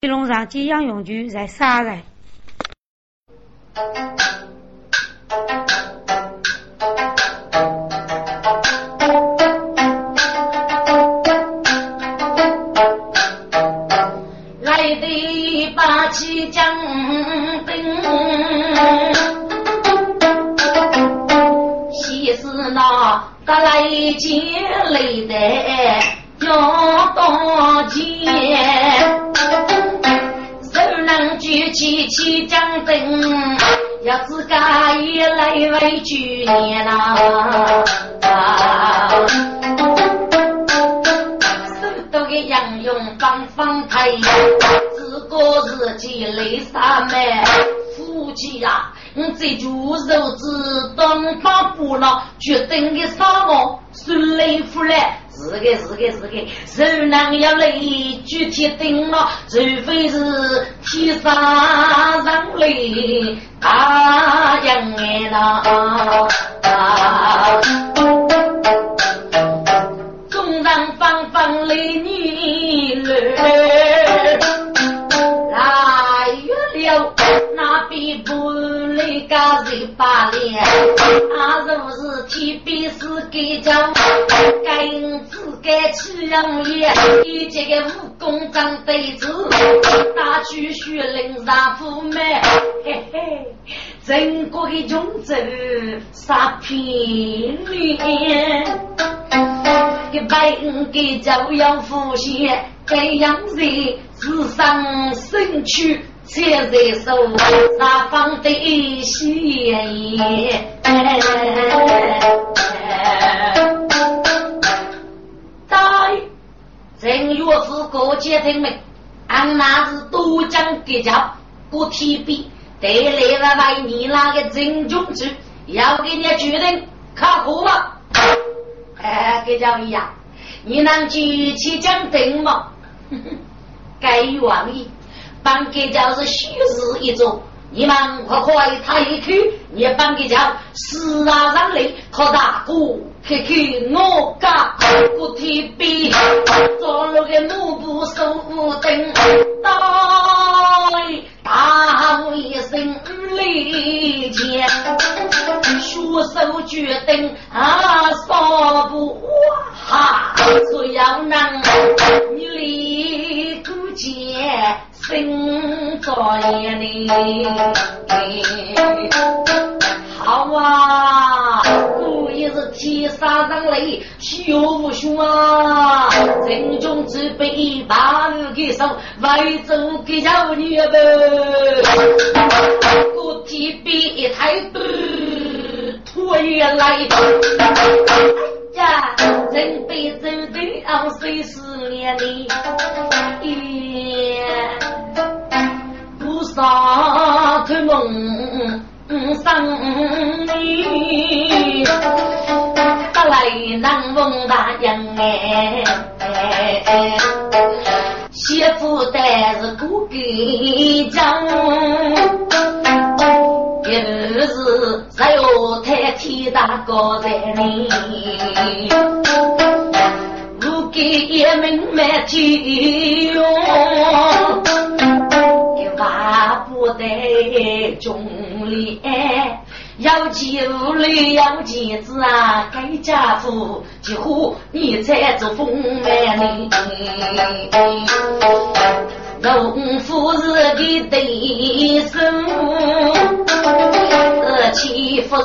玉龙上寄养用具在杀人。来的八旗将兵，西是那个来接来的要到前。举起起将灯，要自家也来为举年啦。手头的杨勇放放台，自个自己累啥没？夫妻呀，我这猪肉子当把不了，决定的啥么？是累夫嘞。是的是的是的，手能要累，具体定了，除非是天上人类大将哎呐，个人把脸，啊，若是天边是给叫，该。该吃养也，一见个武功长对子，大举血淋杀父母，嘿嘿，整个的穷州杀平脸，给白给就要复现，该样人自上身躯才在手，杀方的血液。正月是过节听命，俺那是都江给叫过天边，带来了为你那个真君子，要给你决定靠谱吗？哎，给叫一样，你能举起将定吗？该愿意，帮给叫是虚实一种。你们快快他一去，你帮给叫死啊让你靠大哥。去去我家不提笔，做了个幕布手灯，大大一声雷剑，血手决定啊，扫不哇，只要能你立孤剑，心在里，好啊。我也是天杀人类，凶不凶啊？人中之辈，大路给手，外走给小女儿不？体比一抬头，腿来。哎呀，人被走的熬碎思念里，不少的梦。生你得来能逢大人哎，媳妇带是不给讲，一是只有太天大高在里，不给也明白天用，一万不得中。里要钱无里要钱子啊，该家父几乎你才做风满里。农夫是的对手，这岂不是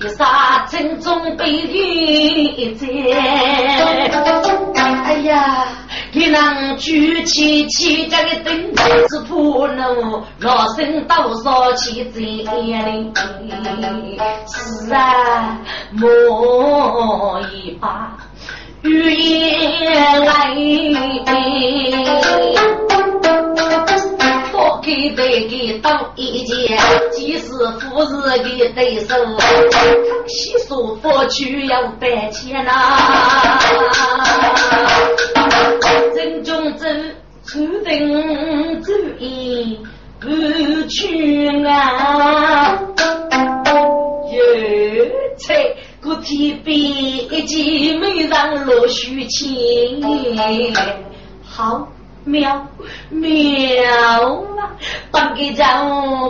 一杀正中被一在？哎呀！你能举起起家的灯，是破路老身多少起在哩？是啊，莫一把语言来，给对给当一件，即使富士的对手，西说佛去要百钱呐。人中走，注定注意不去啊！有才个天边一见美人落虚情，好妙妙啊！本给叫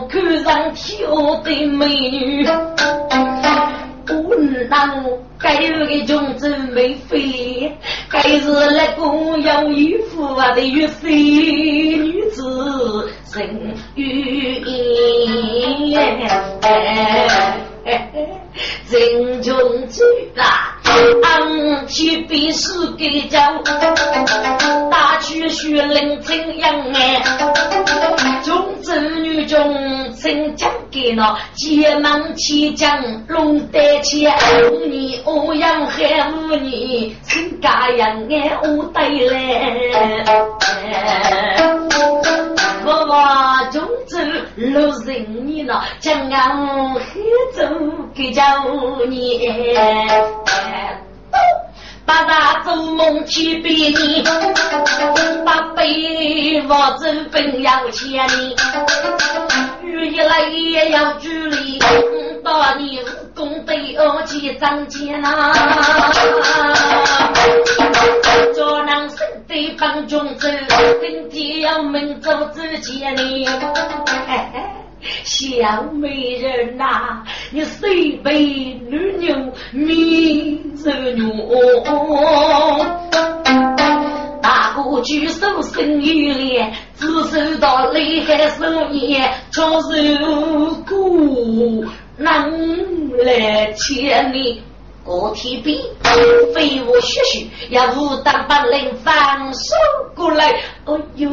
看上挑的美女，不能该有个种子没飞，该是那个有衣服啊的玉碎女子人与言，人穷志大。昂起比试给叫，大去学人怎样哎？中子女中曾讲给了，结忙起将龙得起，五年欧阳还五年，真家样哎我对嘞。中州六十年了，将俺黑走给叫你。把大做梦去比你，把背我走本要千里，雨一来也要距离，到你武功得二去张钱呐，做男生得帮中走，今天要门走之前呢。小美人呐，你虽被女牛迷着牛，大哥举手生一脸，只收到厉害手艺，超受苦能来千里。我提笔，飞我血血，要武当本领放手过来。哎呦，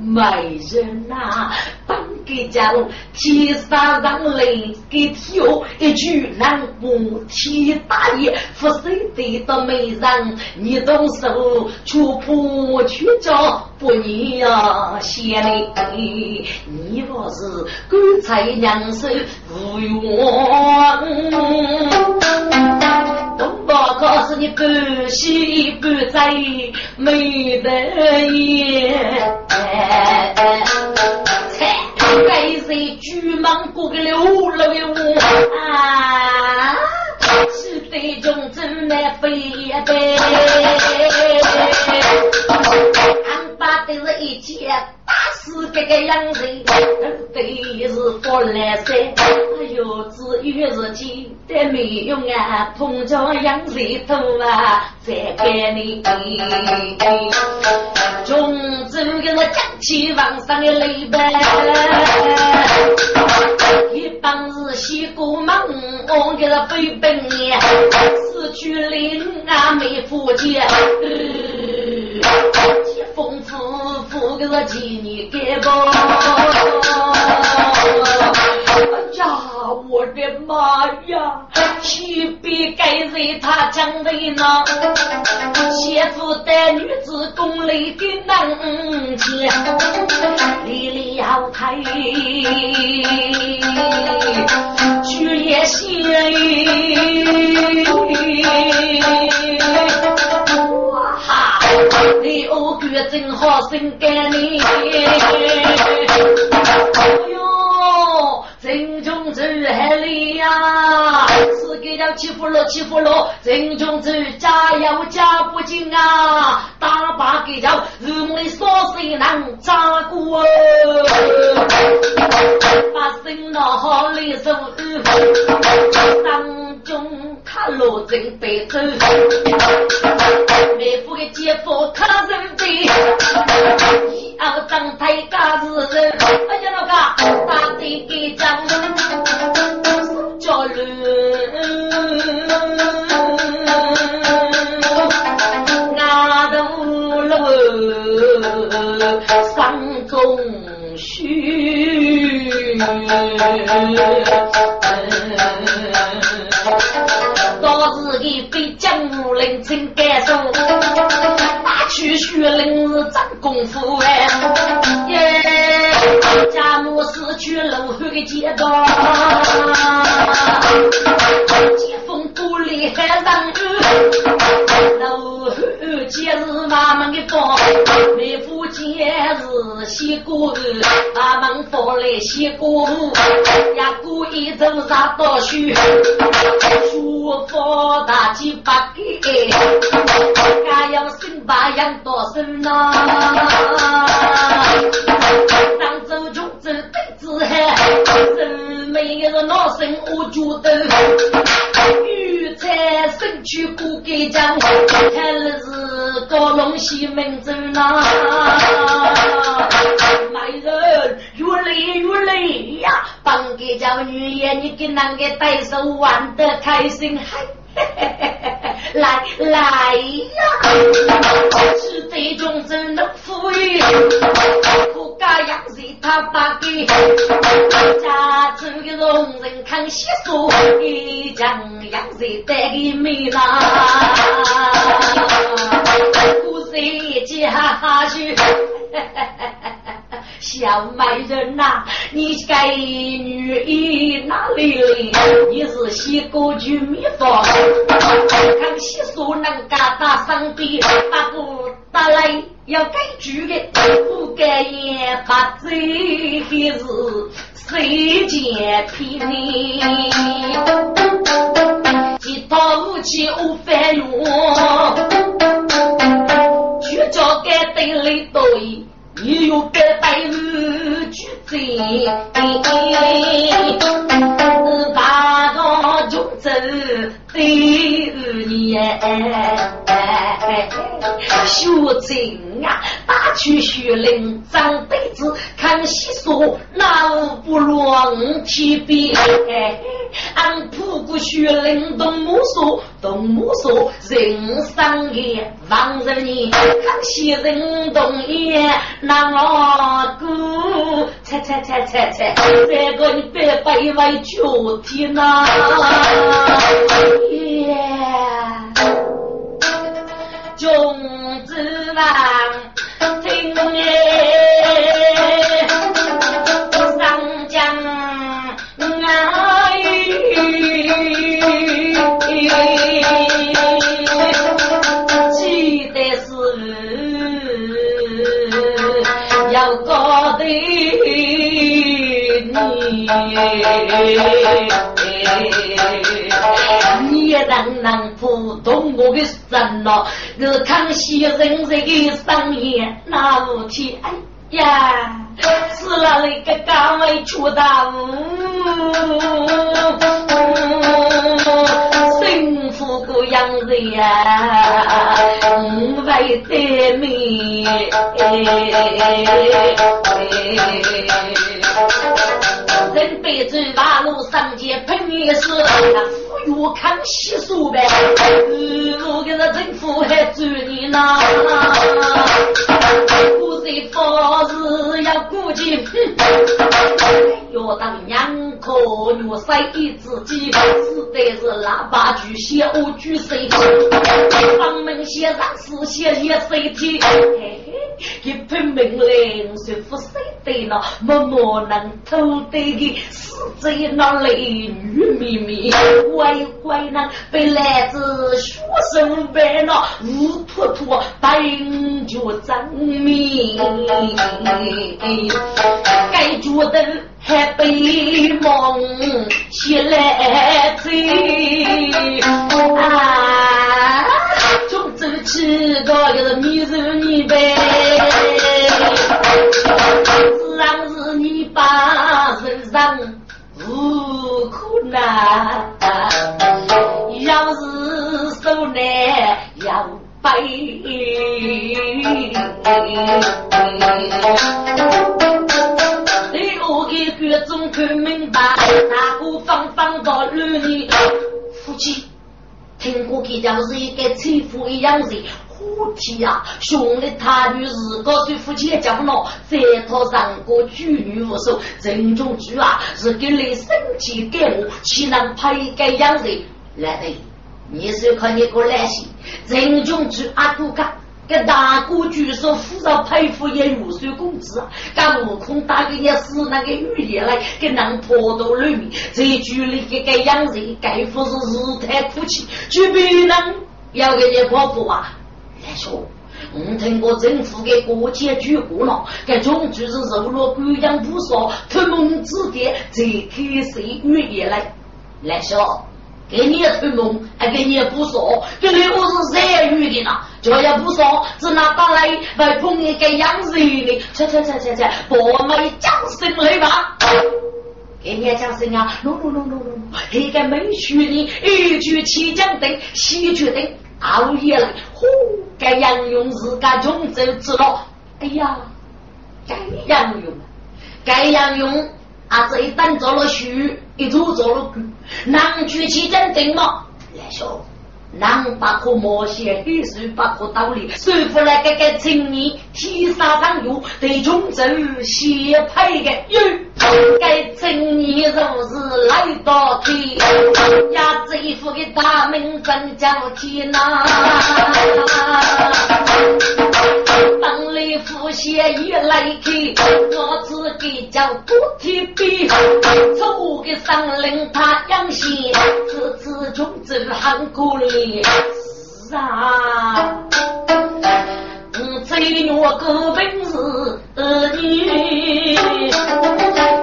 美人呐，本给家提上让雷给跳，一句难不提大爷，不是得到美人，你动手触破去找不你呀，贤内，你若是干脆两手无用。东宝可是你不喜不在，没得言。才该谁举忙过个六六五啊？是非中真难飞的，俺爸都是一件。是这个样子，对是不来噻。没用啊，碰着杨子头啊，再给你。中州给我讲起往上的泪白，一帮子西过忙，我给他背本年，失去灵啊没福气。丰富富个几年给吧？哎呀，我的妈呀！岂比该人他讲的呢？媳妇带女子宫里的男钱，离了开，去也行。你我哥真好心干你，哎呦，心中子海里呀，是给了欺负了欺负了，真中子加油加不进啊，大把给叫日为所谁能扎过？把心闹好里手当中。他落正北走，妹夫的姐夫他人背，一二张台嘎子人，哎呀那个大嘴给张，手脚乱，牙头路上中虚。到自己被江湖人称感受，打去学人是真功夫哎！楼后的街道，接风不离海上雨，楼后节日妈妈的包，妹夫见也是西姑，把门放来西姑，呀姑一走上到去，书法大几百个，还要新把养多生呐。上周就走对子海，人每个老生我觉得，玉才生去过给讲，看了是高龙西门走呐。卖人越来越累呀，帮给叫女爷，你给那个带手玩得开心嗨。来来呀，是这种真能富裕，可家养子他把给家中的佣人看习俗，一将养子带给妹啦，故事接下去。小美人呐，你该女医哪里来？你是西国居秘方，看西说能干打上边，把不打来要改句的，不改也把最还是谁见皮你？一套武器无法用，就叫该对里对。你有百百日举罪，学精啊，打去学灵，长辈子看戏说，那不乱提笔，俺铺过学灵动木说，动木说，人上也望着你，看戏人动也。那我哥，猜猜猜猜猜，这个你别背为脚踢呐！耶，君子兰亭也上江而记得是要个的你？让人普通我的神咯，我康熙人人的商业那无天，哎呀，死了那个岗位出大雾，幸福个样子呀，为得命。人辈子马路上街碰一时，富裕看习俗呗。我给那政府还注意呢。古人做事要顾及，要当娘可要塞一自己，实在是喇叭举小举谁？房门先上事先也谁听？一品命令说不谁得了，默默能偷得的死贼那里女秘密，乖乖呢被来自学生班了，乌秃秃本就证明，该觉得还被梦起来追啊！从走起个就是你是你呗，自然是你把人生无可难，要是受难要背。你我一个总看明白，哪个方方到路里夫妻。听过去就是一个欺负一样人，虎体啊！兄弟他女日高对夫妻讲了，在他上过举女无数，人中举啊，是给你生气给我，岂能配给样人？来的，你是看你个来信，人中举阿哥干。给大哥举手，扶着佩服也如水公子啊！干悟空打给你死那个语言来，给人婆都里面，这句里给个养人，该不是日太哭泣，就别人要给你婆婆啊！来说，我听过政府的国家举过了，这种就是肉落姑娘不少，他们之间才开始语言来。来说，给你也推蒙，还给你也不说，这里我是热语的呢，叫也不说，只拿打来来捧一个养人的，切切切切切，我们掌声来吧。给你讲声啊，喏喏喏喏喏，一个美学的，一句起讲的，戏剧的。熬夜了，呼！该杨勇自家中走之了。哎呀，该杨勇，该杨勇啊！这一单做了书，一做做了官，能举起真定吗？来说。能把可冒险，必须把可道理说服来这个青年，提上上路，对中州协配的哟。该青年若是来到天，呀，这一副的大名真叫天呐！当里父写一来看，我自己叫不提笔，错个上林他养心，此次中州很可怜。是啊，嗯，最我个本事你，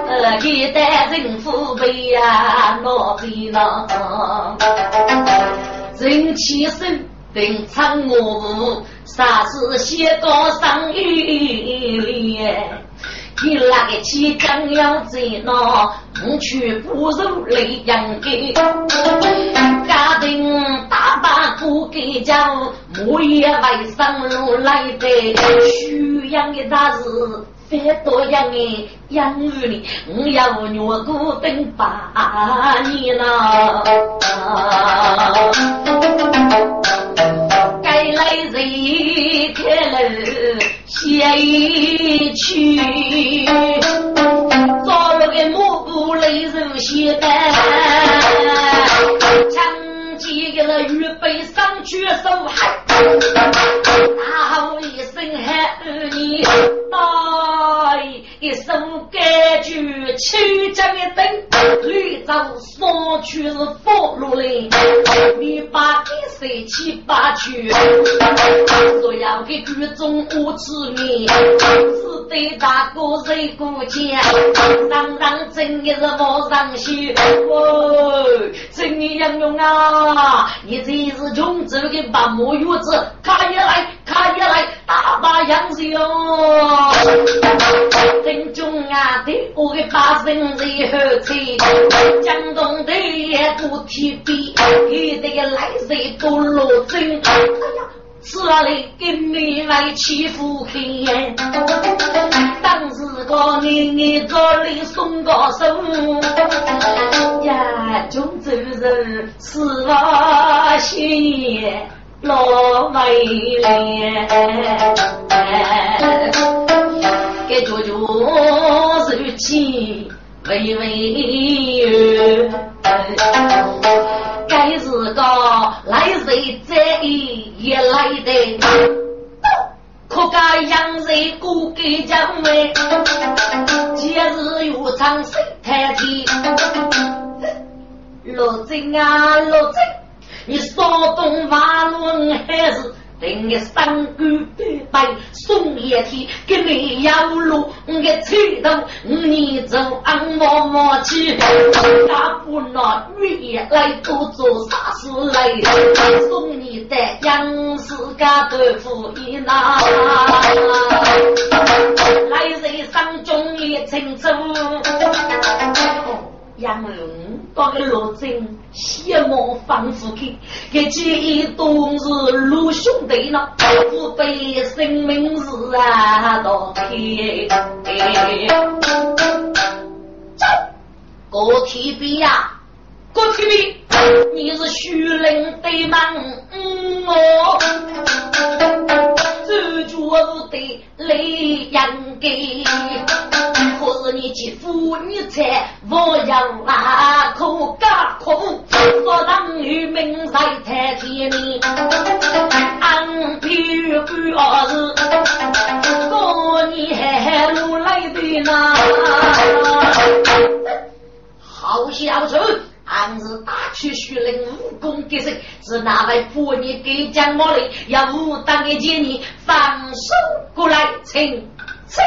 呃，一代人父辈呀，老辈郎，人起身定唱我，啥事写到上一你那个起将要在那，不去不如来养给，家庭大把不给讲，木叶外上路来的，需要的大事非多养的养育你，我要虐孤等八年了，离开了。写一曲，早了个幕布泪如血的，唱几个了预备上去受害，大吼一声喊儿女，来一首歌曲，曲江的灯，绿洲上去是佛罗林，你把给谁去把去？所要给剧中我知名，只对大哥谁顾家，当当真的是莫上心。哦，真的杨勇啊，你真是穷走的把木月子，看一来看一来，大把洋人哟。真中啊，对我的八生最后吹，江东的也不提笔，一这个来人都落针。哎呀！是那里给你来欺负黑？当时个你你这里送个手呀，中州人是我心老美丽，给舅舅手起微微该是个来谁在也来的，可该养人过给将来，节日又长谁太天？罗真啊罗真，你骚动瓦伦还是？等个三姑八伯送一天，给你要路，我个吹头，你走俺妈妈去，大不拿月来多做啥事来？送你的杨氏家豆腐一拿，来人上中一清楚。杨龙把个罗真羡慕放出去，给几都是陆兄弟呢，不被生命是啊到天。走，郭提笔呀，郭提笔，你是虚灵的吗？嗯哦。这就是得雷阳给，可是你姐夫你才我要啊可家可不，说当女命在太天里，安皮不二日，过年路来的那，好小子。俺是打去徐林武功给谁？是哪位妇女给讲我的？要武当的见你放手过来，请请。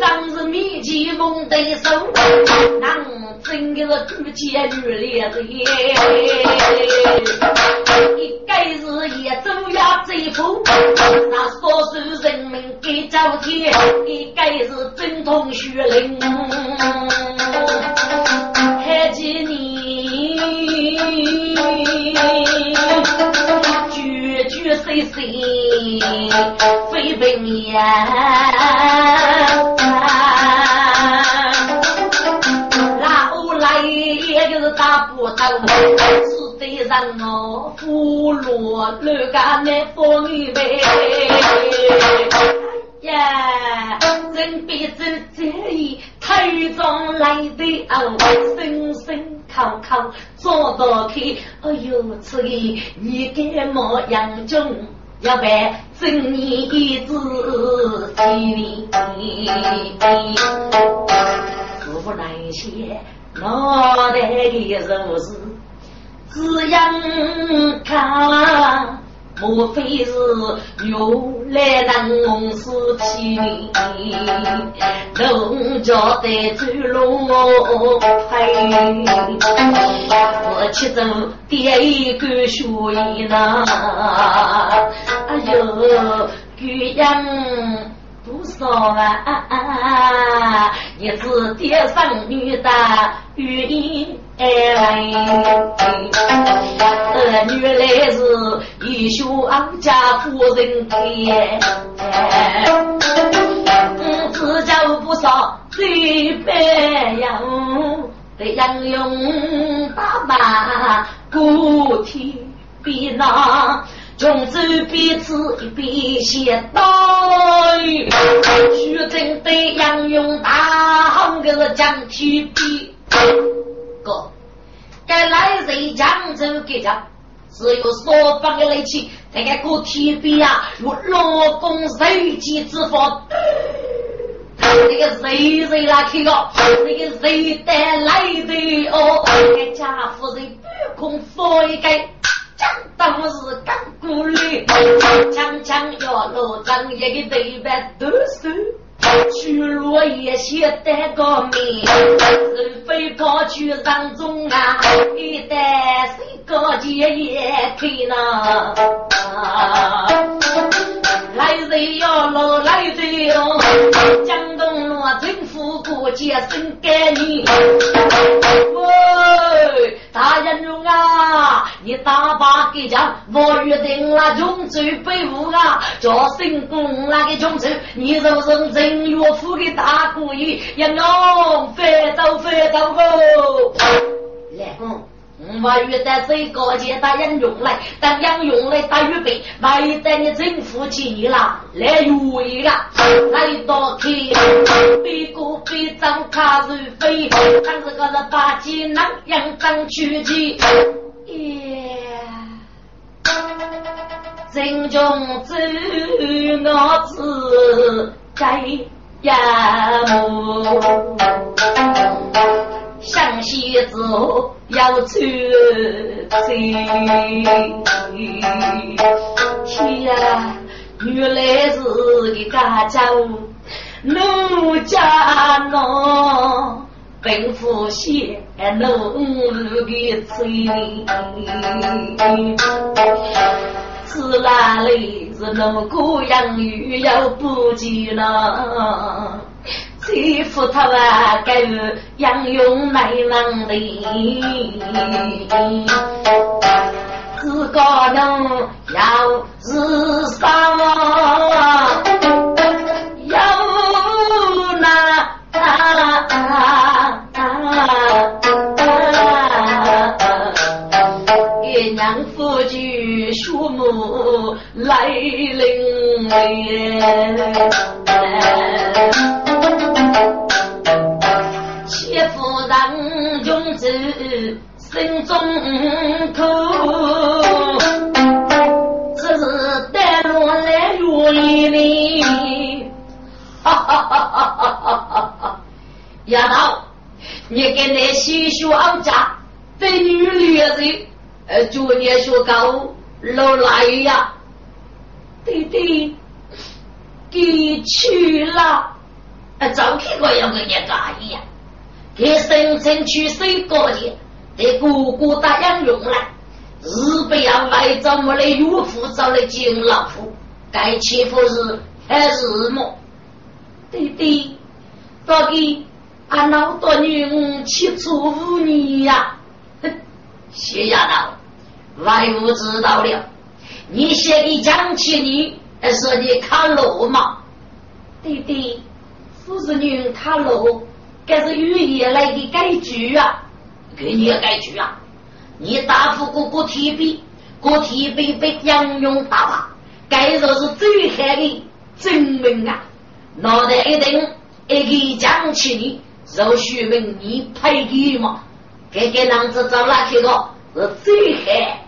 当时米奇蒙对手，那真的是举起女烈子！一该是也走呀走步，那所属人民给朝天，一该是正统血淋，看见你句句碎碎非本言。打不到，只得让我俘虏那个那妇女呗。呀，人别走这一头中来的哦，声声口口坐到去，哎呦，此意你干么样中？要办正义之心，无奈些。脑袋里如是只样看，莫非是又来人事起名？农家的走路配，我去走第一个学艺呢。哎呦，这样。多少啊！一子爹生女的愿意爱儿女来是一双家夫人开，自家不少最白养，得养用爸爸固体比那。穷州彼此一边先刀，徐峥对杨勇大喊个是将提笔。哥，该来人江州给家，只有所方的力气，才敢过提笔啊！我老公手机之法，那个谁谁来开个？那个谁带来的哦？该家夫人半空放一个。当时刚过来，强强要落张一个对白都是，去罗叶写得个名，人非跑去上中啊，一代谁高阶也开呢？来人要落来人哦，江东路政府过节生给你。喂，大人用啊，你大把给讲，我约定了穷州北户啊，叫新公那个穷州，你就是正岳父的大姑爷，要弄飞走飞走个，来公。我遇到最高级的人用来，当样用来打预备，万等你政府去了，来预约了，来到去，别个别张卡如飞，看这个人把技能样当取去，耶，人中只我自该呀么。湘西走要出去，天呀，原来是个家家奴家奴，奔赴县奴奴的村，是哪里是奴姑养育要不及了？欺负他啊，该杨勇来忙的，自个能要日上，丫头，你跟那西学家对女女人，呃，昨年学高老来呀，弟弟，给去了，啊，早去过要跟人家一样，给深圳去水高去，得哥哥答应用了，日不要来找么来岳父找来敬老夫，该欺负是还是么？弟弟，到底俺老多女去出五年呀？哼，谢丫头，外母知道了，你写的讲起你，是你看路吗？弟弟，不是女看路，这是语言来的改句啊，给你改句啊！你大夫哥哥提笔，哥提笔被杨勇打发，该说是最害的证明啊！脑袋一顶，一个讲起你，就许问你配给吗？给给男子找哪去个？是最害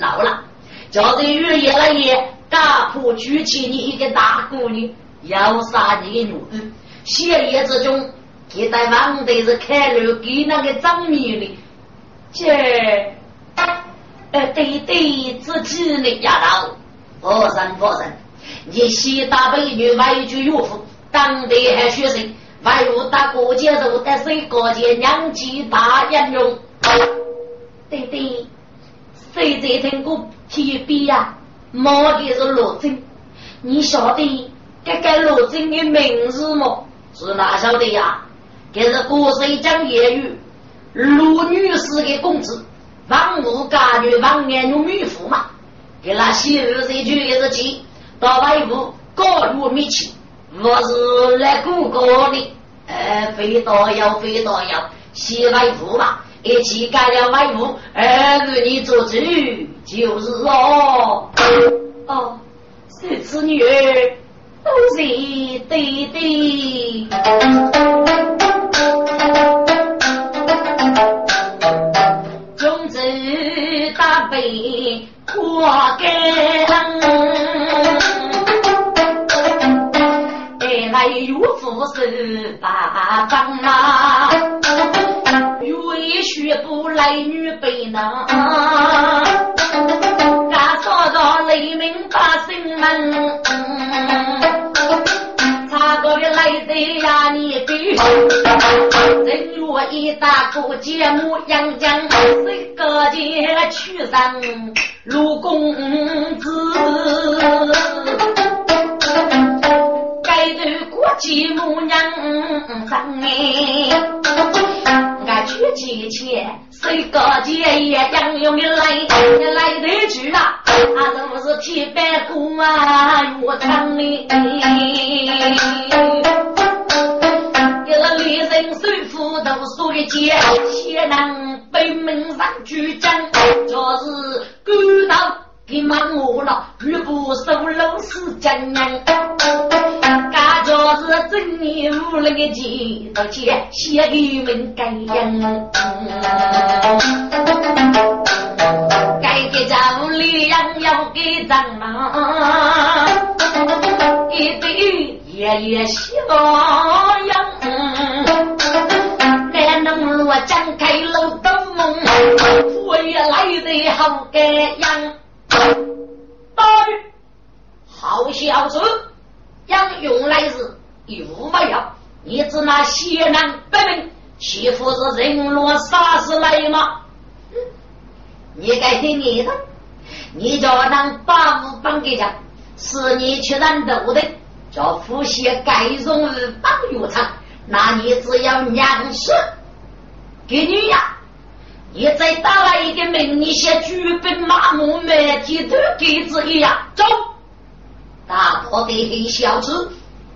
老了，叫这日夜来夜，打破举起你一个大姑娘，要杀你的女儿。血夜之中，给在王队是开路给那个张面的，这呃对对自己的丫头，佛山佛山。你西大美女外居岳父，当地还学生，外入大过节肉，但是过节娘纪大严重。对对，谁在听过提笔呀？摸的是罗真，你晓得这个罗真的名字吗？是哪晓得呀？这是国水讲业语，罗女士的公子，王母家女王年有女妇嘛？给那媳妇这句也是气。到外屋高入米气，我是来过过的，呃，飞到要飞到要，洗外屋嘛，一起干了外屋，儿你做主就是哦，哦，是子女儿都是对的，种子大悲花根。岳父是八方啊，岳学不来女背囊，俺说到雷鸣把心门，查个的来得呀？你比，正月一大过节目杨江，谁个节去上陆公子。继母娘生哎，俺娶妻前谁个姐也将用的来来得去啊？他是不是铁板骨啊？我唱的，一个女人手扶读书的姐，先能北门上举证，就是孤到给忙我了，日不收楼是真人。是正年无那个钱，而且写给们改样，改个家里样要给张嘛，一对爷爷喜洋洋，俺能罗张开了的梦，我也来得好个样，好小子，杨勇来时。有没有？你只拿血囊百命欺负是人落杀死来吗？你该听你的，你叫当八五帮给讲，是你去染豆的，叫夫妻盖容日帮药厂，那你只要娘死给你呀！你再打来一个门，你先举本麻木，每天都给子一样走，大破的黑小子。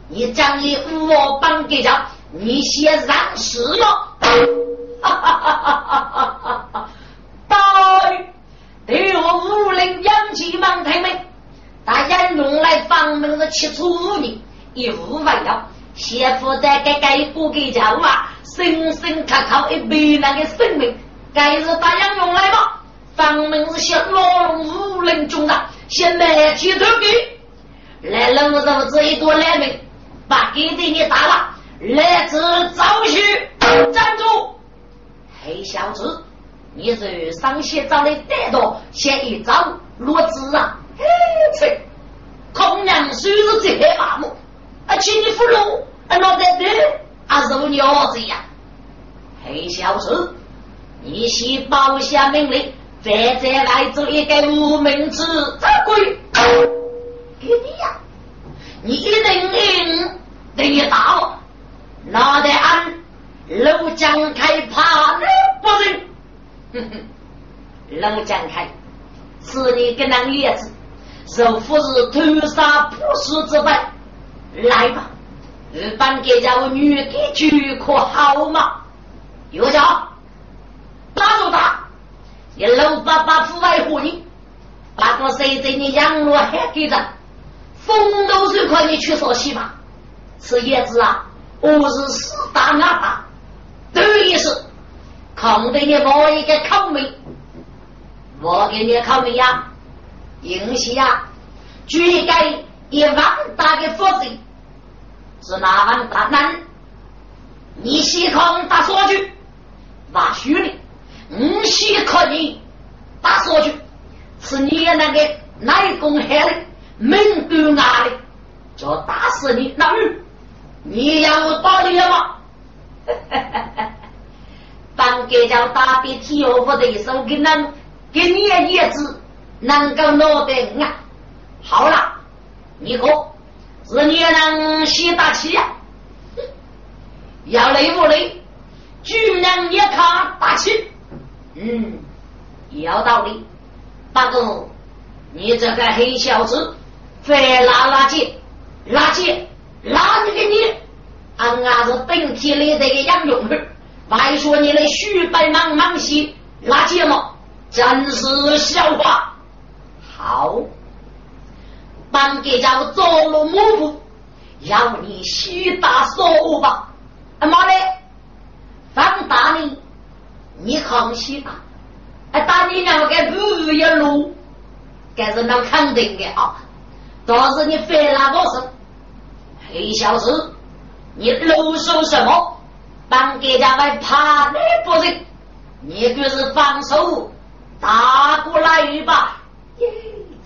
你将你五我帮给着，你先让死了！哈哈哈哈哈哈！对，对我武林杨继忙听命，大家用来防门的七处五年，一无万要，先负担给该不给家啊，生生靠靠一百万的生命，该是大家用来吧？防门是些老龙武林中的，先来起头给，来人物都这一多来命。把给的你打了，来自赵旭站住！黑小子，你这上写找的歹多，写一张落字啊！嘿，切，空娘虽是这黑麻木，啊，请你扶路，啊，老在对，啊，是你儿子呀？黑小子，你先报下命令，再再来做一个无名之鬼，给你呀！你一定赢，等于打我，拿得俺楼江开怕你不人。哼哼，楼江开是你跟那叶子，若不是屠杀不死之辈，来吧，日本给家我女的去可好吗？有叫打住他！你老爸爸父爱护你，那个谁在你养老还给着？风都是块你去说起嘛？是叶子啊，我是四大阿爸，等于是空给你我一个口名，我给你口名呀，应西呀，举一个一万大的佛子，是哪万大难？你先空打说句。把虚的，五西可你打说去，是你的那个内功害的，门端牙的，就打死你那女，你要打你吗？当给叫打的体我的一手给能给你的叶子能够拿得啊，好了，你哥是你能先打气呀？要累不累？居然也看大气，嗯，有道理。不过你这个黑小子，非拉拉圾，垃圾，拉你个你，俺伢子本体里这个杨勇儿，还说你的虚白茫茫兮，垃圾吗？真是笑话。好，帮给家走了幕布，要你西大说吧。妈嘞！放大你，你康熙吧？哎，打你两个不一路，这是能肯定的啊！倒是你非那个是黑小子，你啰嗦什么？帮给家来怕你不成？你就是放手打过来吧！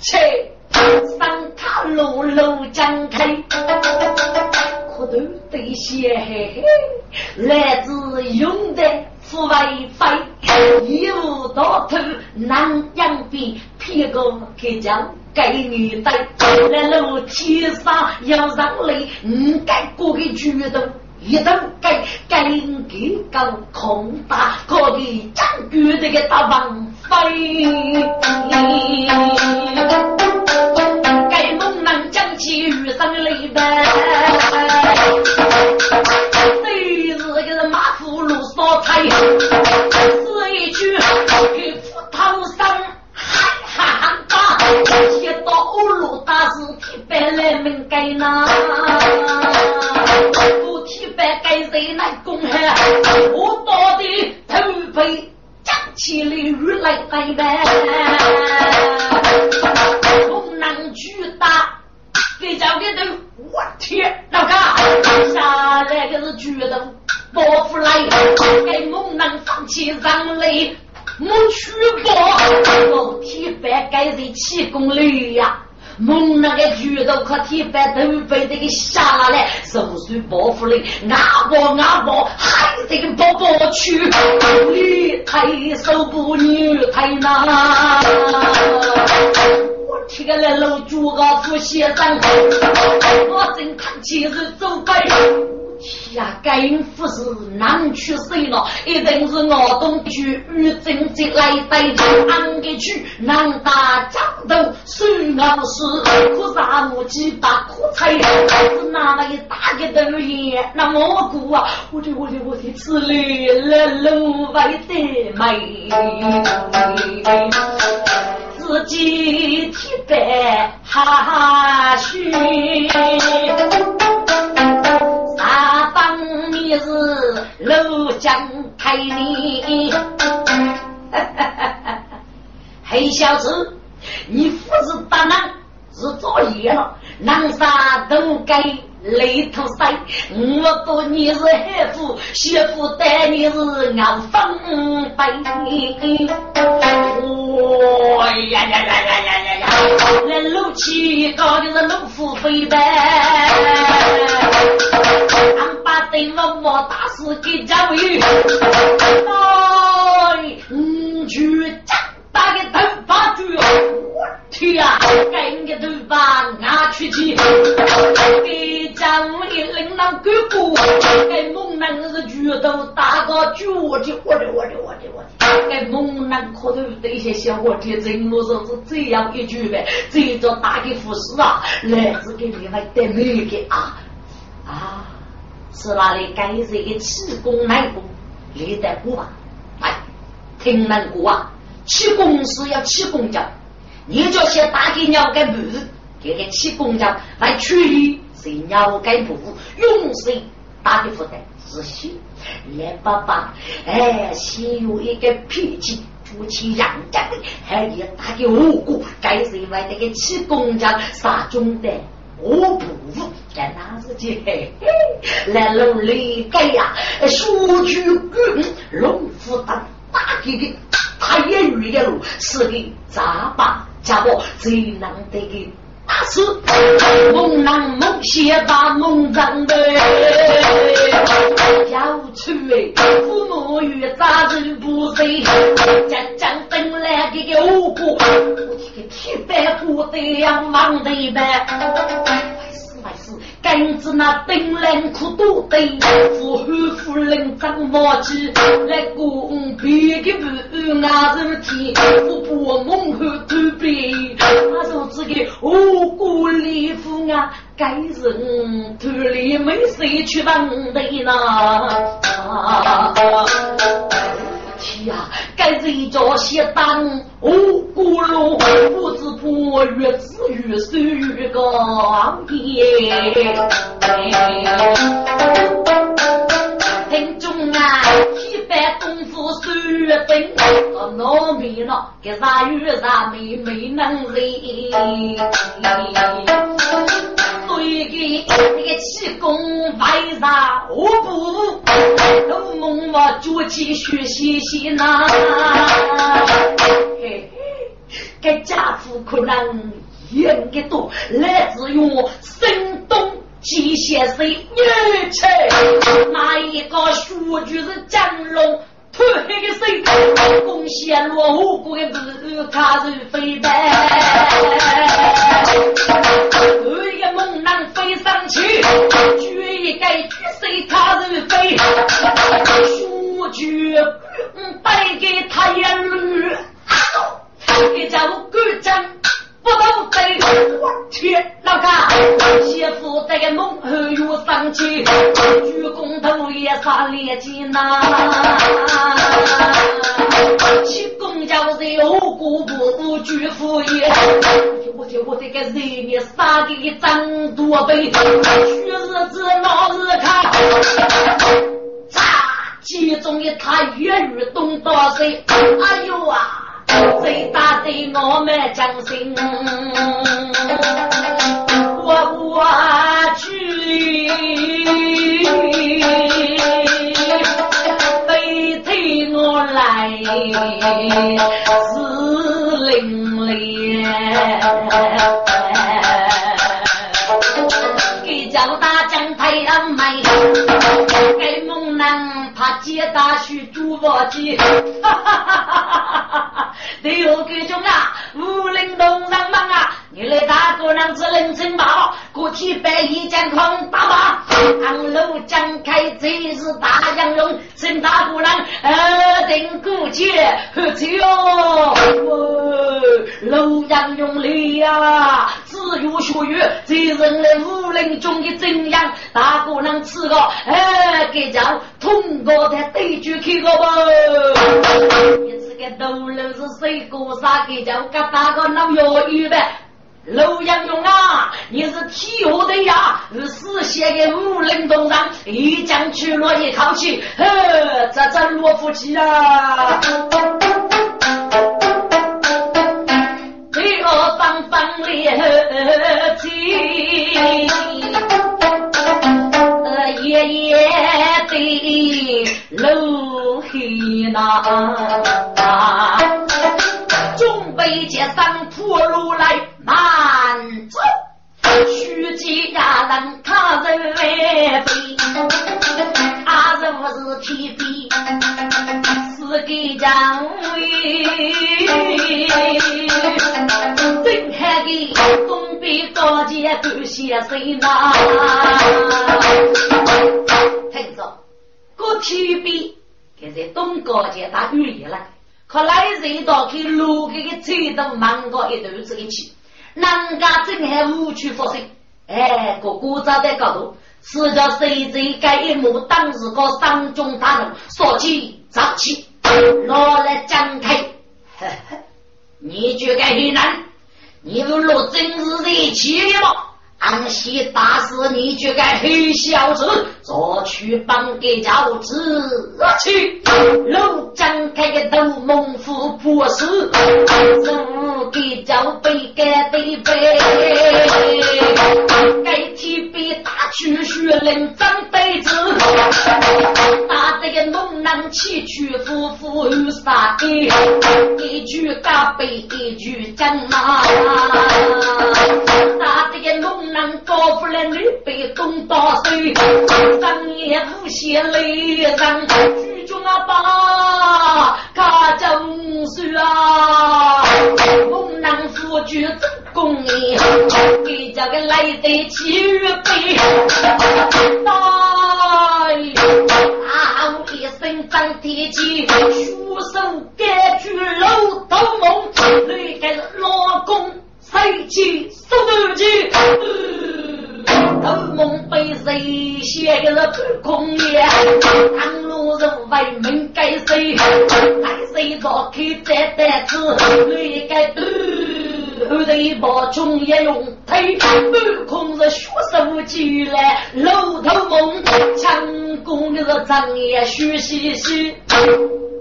切，上塔路路张开。可都得些嘿嘿，来自永德富为非，一无到头南阳边，偏个开疆给你带，来楼梯上要上来，五该过个举动，一动该该给搞空大，可的将军这个大王妃。起雨声雷呗，对是个马虎路是一句给斧头上嗨哈哈，接到路大是铁板来门盖那，不铁板盖谁来攻害？我到底头被架起来雨来来呗，风浪巨大。给交给头，我天，老哥，下来个是举动，报复来，给猛男放弃让雷，没去过，我铁板该人七公里呀，猛那个举头可铁板都被这个下来，手水报复嘞，阿伯阿伯，还这个宝宝去，女太手不女太难。这个来老朱高夫先生，我正看起是走白。呀，该不是难去谁了？一定是我东区与正节来带着安个去南打江头孙老师，可啥我几把苦菜，是哪么一大个头眼？那蘑菇啊，我的我的我的，吃力了路外的美。自己提白哈须，三方你是楼江开的，黑小子，你父子大难是作业了，南沙都该雷头塞，我不你是黑夫，媳妇待你是俺风飞。哦呀呀呀呀呀呀呀！那怒气高的是怒虎飞呗。俺把对我莫大事给教育。哎，你去家打个头发，去呀！该你的头发拿去去。给家务的领导哥哥，给猛男是举头打个脚的，我的我的我的我的！给猛男可头的一些小伙子，真我说是这样一句呗，这叫打给护士啊，来自给你们得美的啊啊！是哪里该是一气功内功，历代过吧？来，听人过啊！气功是要气功脚，你就先打给鸟个母，给个气功脚来处理是鸟个母，用谁打的负担是心。连爸爸哎，先有一个脾气，出去养家的，还要打给无辜，该是因为那个气功脚杀中的。我不服，在那时间，嘿嘿，来努力改呀，数据滚，龙虎当大给的，他也遇的路，是个杂巴家伙最难得的大师，猛男猛写把猛长的，要出哎，父母与杂人不随，将将等来给个五谷，我这个铁板锅的呀，忙的呗。根子那冰冷苦多的，夫后夫人张毛鸡，来公别个不俺人天，我不蒙后头背，他说这个无辜礼服啊，该人头里没谁去帮的呢。呀，该人家先当五谷路，不知不越子越收越高耶。听中啊，一般功夫收月饼，我糯米了，给啥月啥米没能力。一个那个气功为啥我不？都梦我脚起学习习呐。嘿嘿，这家伙可能应该多来自于我山东机械师女婿，那一个数据是江龙。脱黑的手，贡献落无辜的不卡如飞白。一猛男飞上去，举一个举手卡如飞。数据带给他一缕，给家我干将。不都对，我去老家媳妇这个梦后又生气，鞠躬头也上脸筋呐。七公交是何故不举夫也？我就我这个人也杀的一张多倍，去日子闹日看，咋其中一他粤语东道谁？哎呦啊！最大的我们将心，我我去，背推我来是伶俐，给叫大将太阳美，给猛男他接大去珠宝机，哈哈哈哈哈哈。对我各种啊，武林东上忙啊！你来打个娘子人称宝，过去白衣将狂打马，唐楼将开最是大杨勇，陈大姑娘二等过节喝酒，楼阳勇力啊，只有学语，这人来武林中的真样，大姑娘吃个哎，给叫通过的对决去个吧。个头楼是谁过啥给叫个大个老妖鱼呗？楼阳勇啊，你是替我的呀，是四县的木林东上，一将去落一口气，呵，这真落不起啊！这我方方里和气，呃，爷爷的楼黑那。准备接上破路来。慢走。虚惊呀，人他人来飞，他人不是天兵，是个将位。睁开的东北高街不写谁呐？听着，个天兵，现在东高街打雨夜了，可来人到去路给个车都忙过一段子一起。人家真还无处发生，哎，个个早在高头，是叫谁谁该一幕当时个三中大人说起早起，拿来讲开，呵呵，你觉得很难？你不落真是热气的吗？安西打死，你这个黑小子，做去帮给家务子去，龙张开个头猛虎破死，五给交杯干杯杯，该提杯打去血淋张杯子，打这个龙囊气去夫妇有啥的，一句干杯一句讲啊，打这个龙。能高夫人女被东打水，张也无限泪人，举中啊把卡正水啊，猛男夫君真公义，给这个来得七月杯，来，啊一声张天机，书生改句楼头梦，来个老公。飞起，速度去！头梦被谁写个了半空夜？唐路人为民该谁？来谁做开这单子？你该后头一把中也用推，半空是学手机来，楼头梦强攻的是张也徐兮兮。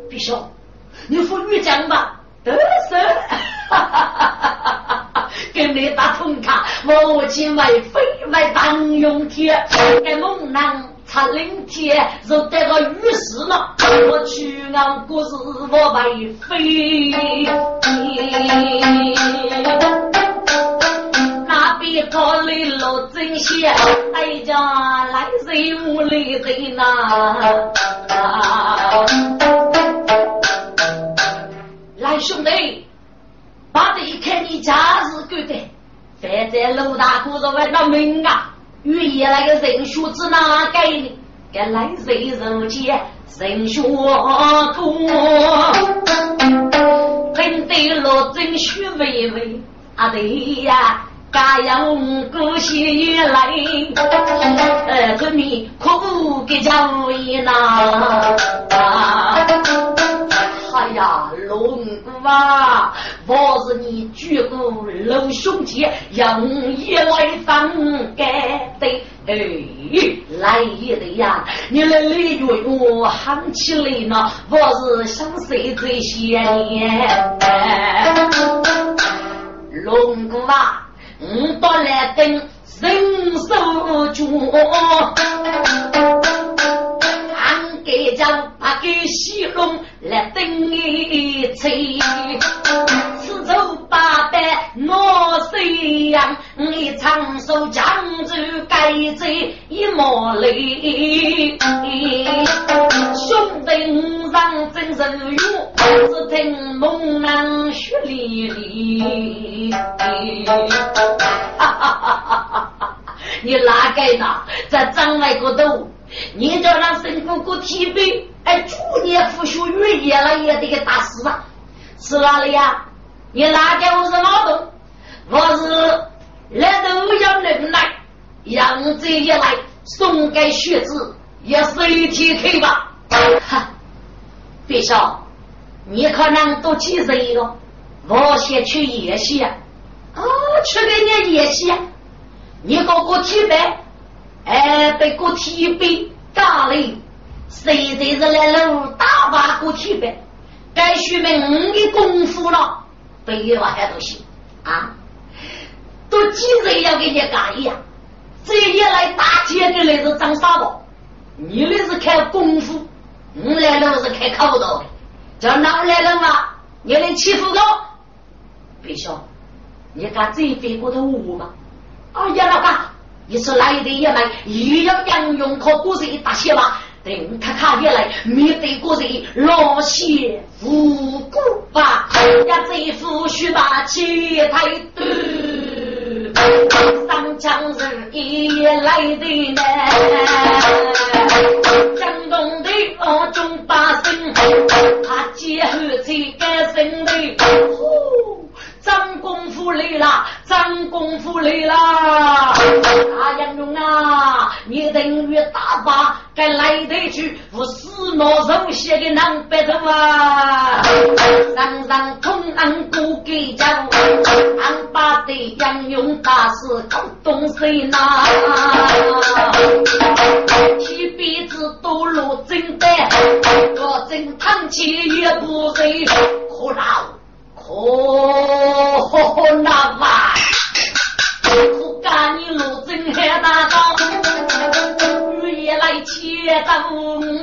必须，你副女将吧，得瑟。哈哈哈哈哈！给你打通卡，我去买飞买当用铁，该猛男擦领铁，就得个雨丝了。我去俺故事我买飞，那边考虑老真些，哎家来人屋里人呐，来兄弟。爸的一看你家是够的，反正陆大哥说问到命啊，与意那个人血子哪给你？给来谁人间人血多，真得落真血微微啊对呀，家养过些来，呃，这你苦给家无依呐。哎呀，龙姑啊，我是你举过老兄弟，用意来放该的，哎，来也得呀！你那李月月喊起来呢，我是想谁最先？龙姑啊，我到来等人手脚。给将把给西龙来等你吹，四周八百我谁样？你长手将住盖在一毛里，兄弟上真是勇，只听猛男血淋淋。哈哈哈哈哈！你哪个呢？在张外个头？你叫让孙姑姑提杯，哎，祝你复学语言了也得给打死啊！是哪里呀？你哪家我是老东？我是来都要能来，杨这一来送给学子，也是一天去吧。哈，别笑，你可能多几岁了？我先去演戏啊！哦，去给你演戏啊！你给我提杯。哎，被过提杯打了，谁在是来路大把过提杯？该说明五的功夫了，背了还都行啊！都几岁要给你干一样？这一来打劫的来是张沙宝，你那是看功夫，我来了是开口的，叫哪来人嘛？你来欺负我？别笑，你敢再飞过头我吗？哎呀，老大，你说来的也来，又要英勇靠过人一大些吧？等他看也来，面对过人老些无辜吧？呀，这副须把气太多。上将人也来的呢，江东的我中八生，他结后才改生的。张功夫来了，张功夫来了！大杨勇啊，你等于大把该来得去，我死脑肉血的南北头啊！上上同安过给家，俺把的杨勇大师搞东西呐！提鼻子都落真的，我真叹气也不累，苦恼。哦，那哇！我干你路真还大道，雨夜来切到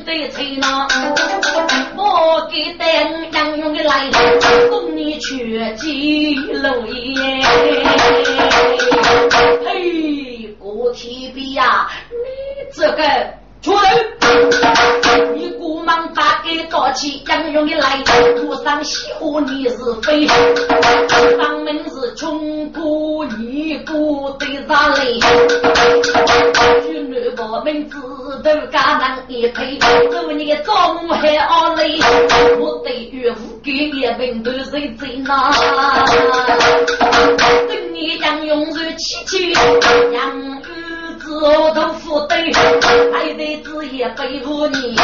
的吹呐，我给等杨勇的来，送你去几路耶？嘿，郭提笔呀，你这个出来！你。忙打给高起，杨勇的来，路上喜欢你是非，上门是穷苦尼姑的啥嘞？娶女婆名字都家人一配，做你中还熬累，我对岳父给一本都是真呐。等你杨勇是七七杨。我都负对，还得子也背负你，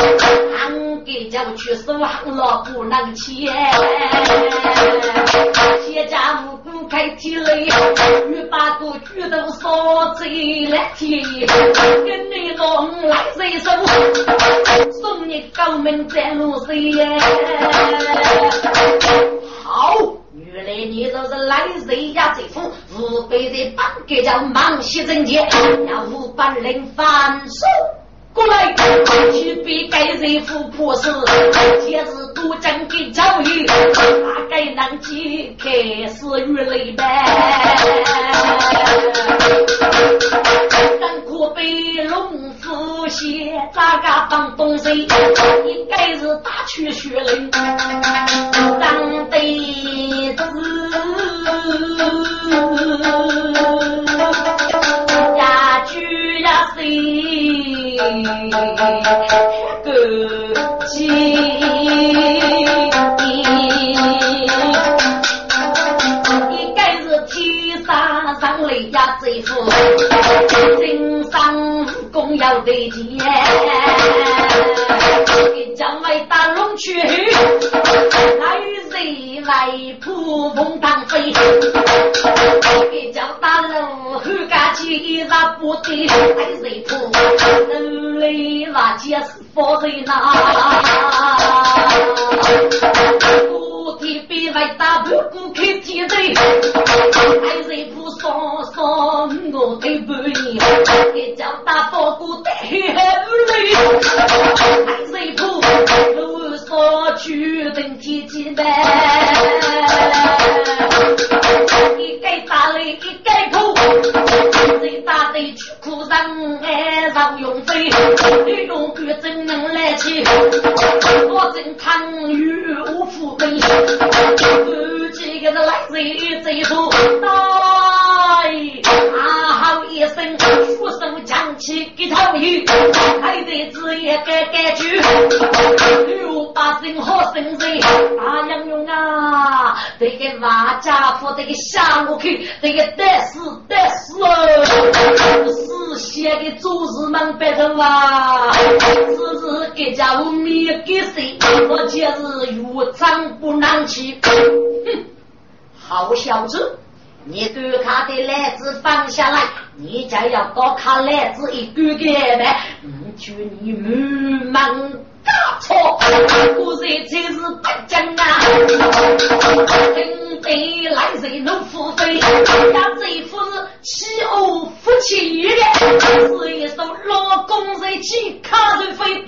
俺给叫去收行了不能钱，谢家无辜开体累，欲把个举头烧贼来天，跟你弄来谁手，送你高门在路上，好。原来你就是来谁家这副五百人帮给叫忙西正杰，要五百人反手。过来，去比该人副破事，今日多讲给教育，大概能解开是越累呗。可被龙虎蝎，咋个放东西？应该是大去血淋，当得子呀居呀谁个鸡？呀，这副身上功要得劲，给将来打龙去，来人来扑风当飞，给叫打龙后干起那不得，来人扑，人类那皆是佛人呐。一边来打不顾开天贼，还人不双双我对不你，一叫打包谷带还不累，还人不路上去等天气呗，一该打一该哭，谁打得去苦人爱上用飞，你用个怎能来气？我真贪欲我富贵。自己个是来人最多，哎，啊一声，出手将起给头鱼，还得子也该该去，六八声好声声，大杨勇啊，这个瓦家伙这个下我去，这个得死得死哦，是写的祖师们别人啊，只是给家务没给谁，而且是越长不难去。哼，好小子，你给他的篮子放下来，你就要把他篮子一丢给来，我叫你满门大错，我这才是不讲啊！等来人能付费，家，这副是欺恶夫妻的，是一首老公人气卡人飞。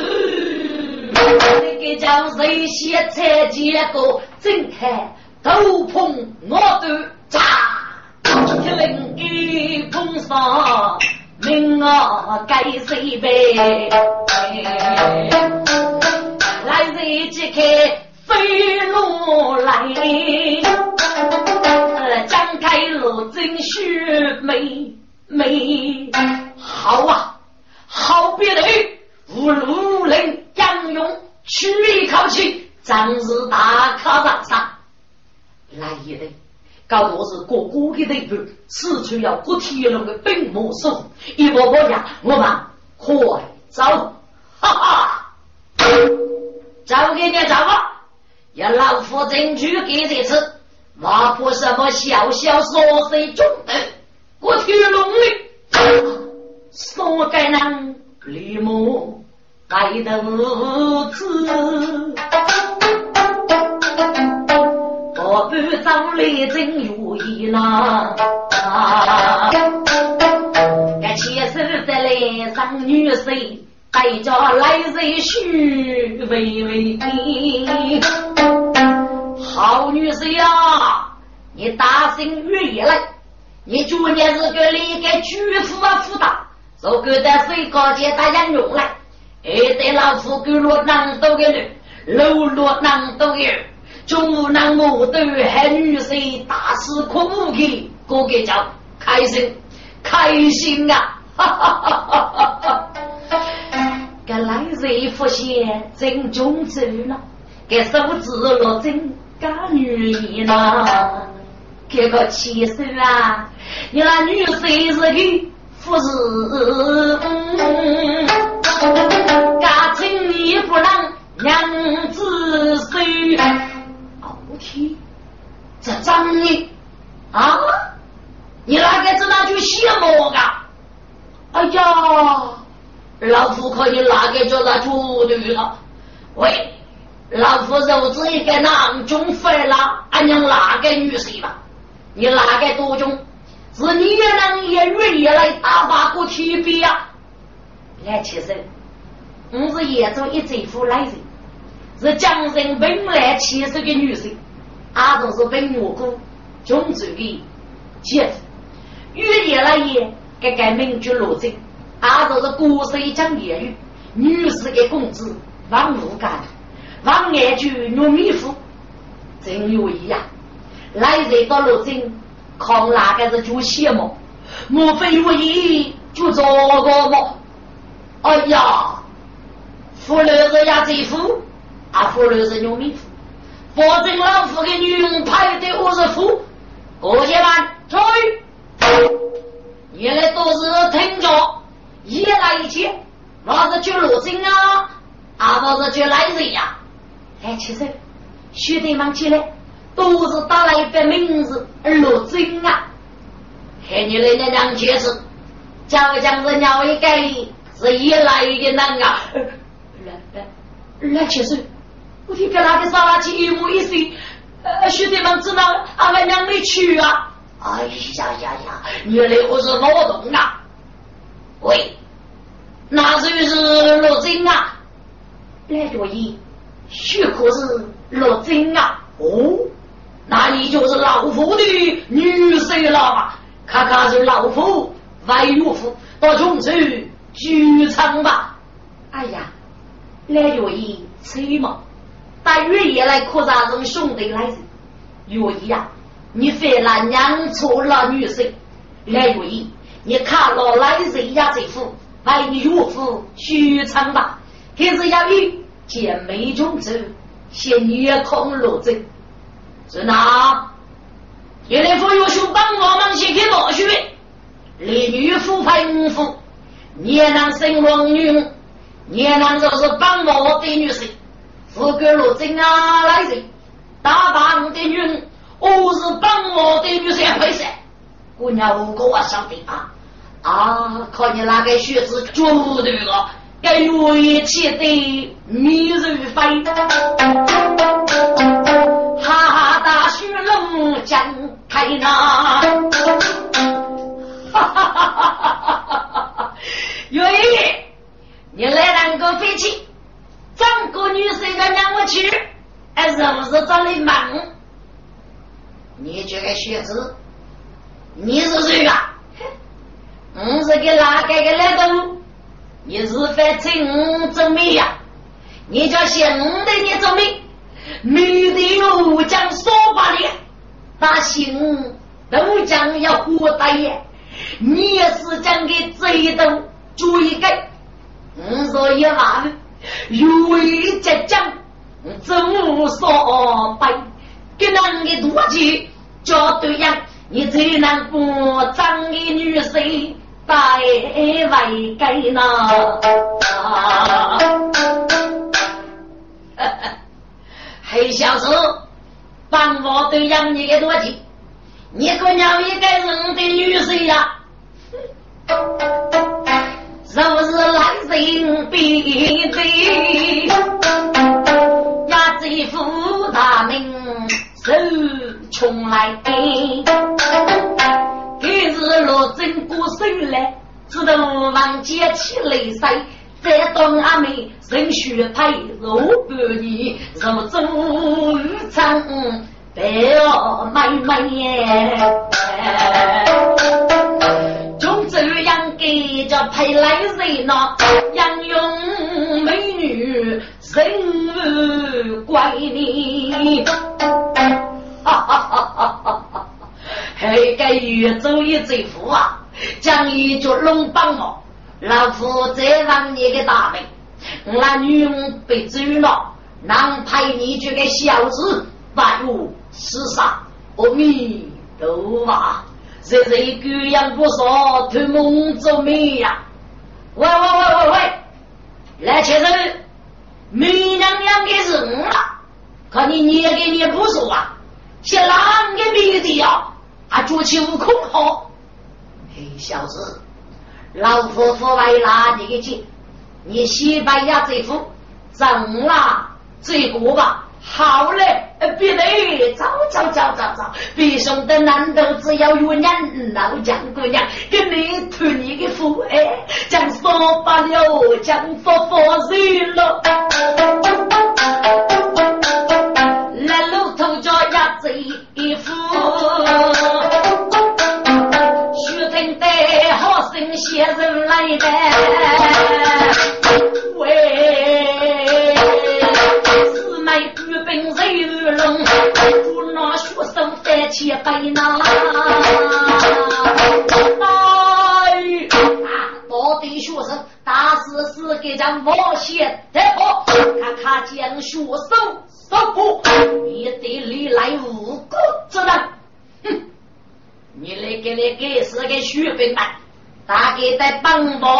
个叫谁先才结果，睁开头碰我的炸，一领一碰上，命啊该谁背？来人即刻飞落来，张开罗真须美美，好啊，好别的，无路人杨勇取一口气，仗日大卡上上，来一人。搞我是过过的队伍，此处要过铁路的兵马手，一波波呀，我们快走，哈哈。找给你找吧，要老夫证据给这次，哪怕什么小小琐碎中的，我铁龙里，说该能立马该得子，不张力真如意呢，该牵手在来上女婿。带着来人许微微，好女婿呀，你大声越野来，你今年是个那个巨富啊富大，如果在水高街打杨用来，哎得老夫给落囊都给你，落落囊都有，中南木都还女婿大事可不给，哥哥叫开心开心啊，哈哈哈哈哈哈。个来日福现真中走了，给手指落真干女人呐，这个气势啊！你那女婿是个富士，家亲你不能娘子手。天，这张你啊！你哪个知道就羡慕我个？哎呀！老夫可以拿给叫他绝对了。喂，老夫肉子一个囊中废了，俺娘哪个女婿吧？你哪个多中？是你也能也愿意来打发个提笔呀？来，其实我是叶州一贼夫来人，是江人本来七十个女婿，阿都是本我姑中州的姐夫，愿意来也该改名居罗镇。他就是国税讲言语，女士的工资往无干，往外就糯米糊，真有意呀！来人到罗镇，看哪个是做羡慕？莫非我意就这个么？哎呀，富人是压贼富，啊，富人是糯米糊，保证老夫的女人排的我是富，过去吧，追，原来都是听着。一来一去，我是去罗真啊，啊，我是去来人呀。哎，其实兄弟们起来都是打了一百名字而，罗真啊。看你那那两句子，叫讲是鸟一个是一来一个男啊。来来来，其实我听跟那个沙拉鸡一模一样。呃，兄弟们知道俺们娘没去啊。哎呀呀呀，原来我是脑洞啊。喂，那就是罗真啊！来作揖，许可是罗真啊！哦，那你就是老夫的女婿了嘛？看看是老夫外岳父到中州聚餐吧。哎呀，来作揖，催嘛！大月夜来可咱是兄弟来着。月姨呀，你非那娘错了女婿，来作揖。你看老来人家这副为岳父许昌吧，可是要与见美中走，先月空落走，是哪？原来父岳兄帮我们先给老许，立女父配五父，年男生王女，年男就是帮我的女婿，富贵落真啊来人，大帮的女，我是帮我的女婿会噻。姑娘五个我晓得啊啊！看你那个靴子绝对了，跟元气的迷人飞，哈大雪龙江开那，哈哈哈哈哈哈！元你来两个飞起，整个女生的娘去，还是不是找你忙？你这个学子，你是谁啊？我是给哪个个来的？你是犯真证明呀？你叫姓的你证明，女的又将说法的，那姓都将要活大爷，你也是将给贼都注意改。我说一万，有一只将，怎无所备？给那个多钱叫对呀？你最能不长的女婿带为给呢？黑小子，帮我对养你个多钱？你可娘一个人的女婿呀？不是来人逼的？压贼富大名受穷来，今日落真过生来，只能望接起泪水。在东阿妹人血配肉半年，如中雨长白哦妹妹，从这样还来热闹，杨勇美女人物怪你，哈哈哈哈哈哈！嘿，该越走越最富啊，将一脚龙帮我。老夫再让你个大名，那女人被追了，难派你这个小子万物厮杀，阿弥陀佛，这是一个样不说，偷梦做美呀！喂喂喂喂喂，来切人，美娘娘的人啊，看你捏给你不说啊，像哪个迷的呀？还捉起悟空好，嘿，小子。老夫妇为哪你的劲？你西班牙这副挣了这个吧？好嘞，别嘞，走走走走走，别兄弟难道只要有人老蒋姑娘给你托你的福哎，将说罢了，将说佛日了，帮我